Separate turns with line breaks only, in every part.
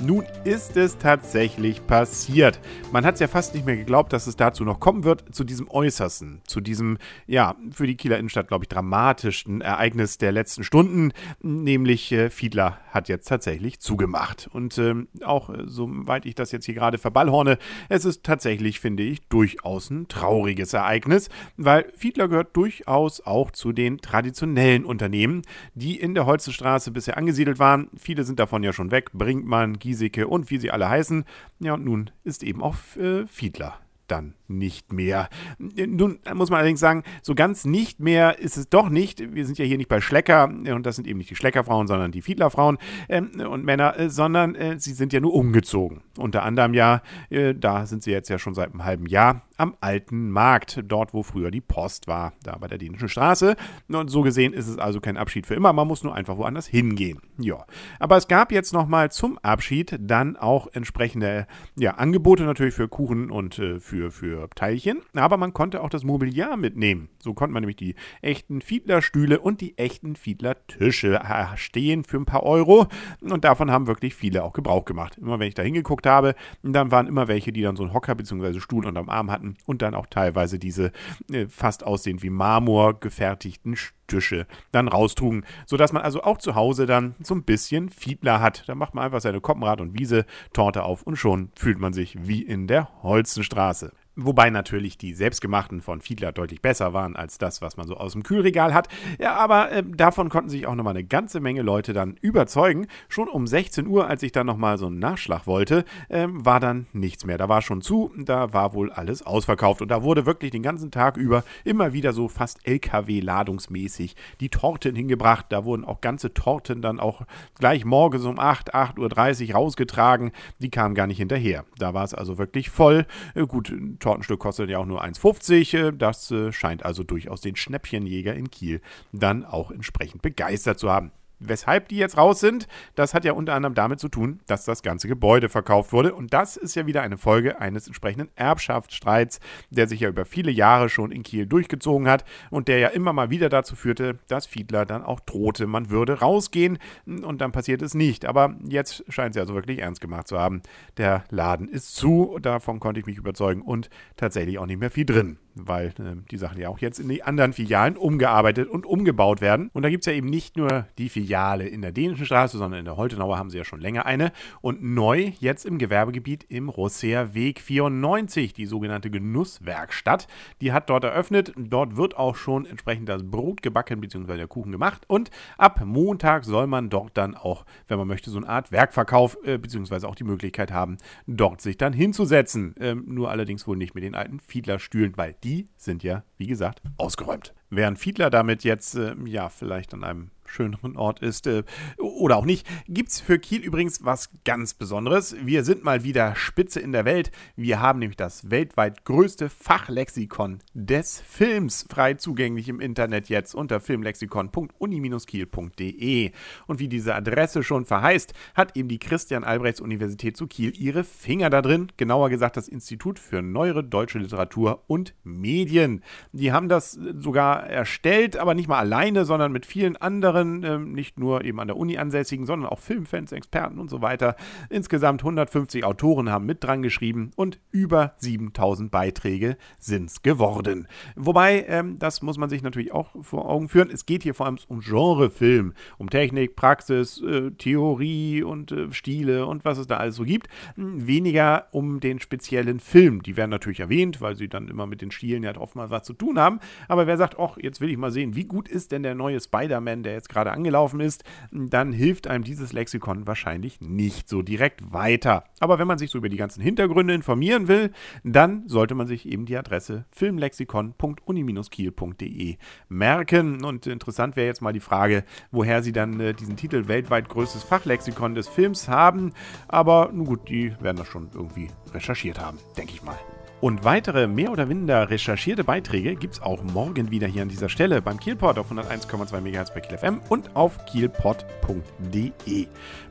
Nun ist es tatsächlich passiert. Man hat es ja fast nicht mehr geglaubt, dass es dazu noch kommen wird, zu diesem Äußersten, zu diesem, ja, für die Kieler Innenstadt, glaube ich, dramatischsten Ereignis der letzten Stunden, nämlich äh, Fiedler hat jetzt tatsächlich zugemacht. Und ähm, auch, äh, soweit ich das jetzt hier gerade verballhorne, es ist tatsächlich, finde ich, durchaus ein trauriges Ereignis, weil Fiedler gehört durchaus auch zu den traditionellen Unternehmen, die in der Holzenstraße bisher angesiedelt waren. Viele sind davon ja schon weg, Brinkmann, Giesecke und wie sie alle heißen. Ja, und nun ist eben auch äh, Fiedler dann nicht mehr. Nun muss man allerdings sagen, so ganz nicht mehr ist es doch nicht. Wir sind ja hier nicht bei Schlecker und das sind eben nicht die Schleckerfrauen, sondern die Fiedlerfrauen ähm, und Männer, äh, sondern äh, sie sind ja nur umgezogen. Unter anderem ja, äh, da sind sie jetzt ja schon seit einem halben Jahr am alten Markt, dort wo früher die Post war, da bei der Dänischen Straße. Und so gesehen ist es also kein Abschied für immer, man muss nur einfach woanders hingehen. Ja, aber es gab jetzt nochmal zum Abschied dann auch entsprechende ja, Angebote natürlich für Kuchen und äh, für, für Teilchen, aber man konnte auch das Mobiliar mitnehmen. So konnte man nämlich die echten Fiedlerstühle und die echten Fiedlertische stehen für ein paar Euro und davon haben wirklich viele auch Gebrauch gemacht. Immer wenn ich da hingeguckt habe, dann waren immer welche, die dann so einen Hocker bzw. Stuhl unterm Arm hatten und dann auch teilweise diese äh, fast aussehend wie Marmor gefertigten Tische dann raustrugen, sodass man also auch zu Hause dann so ein bisschen Fiedler hat. Da macht man einfach seine Koppenrad- und Wiese-Torte auf und schon fühlt man sich wie in der Holzenstraße. Wobei natürlich die selbstgemachten von Fiedler deutlich besser waren als das, was man so aus dem Kühlregal hat. Ja, aber äh, davon konnten sich auch nochmal eine ganze Menge Leute dann überzeugen. Schon um 16 Uhr, als ich dann nochmal so einen Nachschlag wollte, äh, war dann nichts mehr. Da war schon zu, da war wohl alles ausverkauft. Und da wurde wirklich den ganzen Tag über immer wieder so fast LKW-ladungsmäßig die Torten hingebracht. Da wurden auch ganze Torten dann auch gleich morgens um 8, 8.30 Uhr rausgetragen. Die kamen gar nicht hinterher. Da war es also wirklich voll. Äh, gut, Tortenstück kostet ja auch nur 1,50. Äh, das äh, scheint also durchaus den Schnäppchenjäger in Kiel dann auch entsprechend begeistert zu haben. Weshalb die jetzt raus sind, das hat ja unter anderem damit zu tun, dass das ganze Gebäude verkauft wurde. Und das ist ja wieder eine Folge eines entsprechenden Erbschaftsstreits, der sich ja über viele Jahre schon in Kiel durchgezogen hat und der ja immer mal wieder dazu führte, dass Fiedler dann auch drohte, man würde rausgehen und dann passiert es nicht. Aber jetzt scheint sie also wirklich ernst gemacht zu haben. Der Laden ist zu, davon konnte ich mich überzeugen und tatsächlich auch nicht mehr viel drin weil äh, die Sachen ja auch jetzt in die anderen Filialen umgearbeitet und umgebaut werden. Und da gibt es ja eben nicht nur die Filiale in der Dänischen Straße, sondern in der Holtenauer haben sie ja schon länger eine. Und neu jetzt im Gewerbegebiet im Rosseer Weg 94, die sogenannte Genusswerkstatt. Die hat dort eröffnet. Dort wird auch schon entsprechend das Brot gebacken bzw. der Kuchen gemacht. Und ab Montag soll man dort dann auch, wenn man möchte, so eine Art Werkverkauf äh, bzw. auch die Möglichkeit haben, dort sich dann hinzusetzen. Ähm, nur allerdings wohl nicht mit den alten Fiedlerstühlen, weil die die sind ja, wie gesagt, ausgeräumt. Während Fiedler damit jetzt, äh, ja, vielleicht an einem schöneren Ort ist äh, oder auch nicht, gibt es für Kiel übrigens was ganz Besonderes. Wir sind mal wieder Spitze in der Welt. Wir haben nämlich das weltweit größte Fachlexikon des Films frei zugänglich im Internet jetzt unter filmlexikon.uni-kiel.de. Und wie diese Adresse schon verheißt, hat eben die Christian-Albrechts-Universität zu Kiel ihre Finger da drin. Genauer gesagt das Institut für neuere deutsche Literatur und Medien. Die haben das sogar erstellt, aber nicht mal alleine, sondern mit vielen anderen anderen, ähm, nicht nur eben an der Uni ansässigen, sondern auch Filmfans, Experten und so weiter. Insgesamt 150 Autoren haben mit dran geschrieben und über 7000 Beiträge sind es geworden. Wobei, ähm, das muss man sich natürlich auch vor Augen führen, es geht hier vor allem um Genrefilm, um Technik, Praxis, äh, Theorie und äh, Stile und was es da alles so gibt. Hm, weniger um den speziellen Film. Die werden natürlich erwähnt, weil sie dann immer mit den Stilen ja oftmals was zu tun haben. Aber wer sagt, ach, jetzt will ich mal sehen, wie gut ist denn der neue Spider-Man, der jetzt jetzt gerade angelaufen ist, dann hilft einem dieses Lexikon wahrscheinlich nicht so direkt weiter. Aber wenn man sich so über die ganzen Hintergründe informieren will, dann sollte man sich eben die Adresse filmlexikon.uni-kiel.de merken. Und interessant wäre jetzt mal die Frage, woher Sie dann äh, diesen Titel weltweit größtes Fachlexikon des Films haben. Aber nun gut, die werden das schon irgendwie recherchiert haben, denke ich mal. Und weitere mehr oder minder recherchierte Beiträge gibt es auch morgen wieder hier an dieser Stelle beim Kielpot auf 101,2 MHz bei Kiel FM und auf kielpot.de.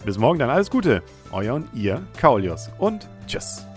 Bis morgen dann alles Gute. Euer und ihr, Kaulius und tschüss.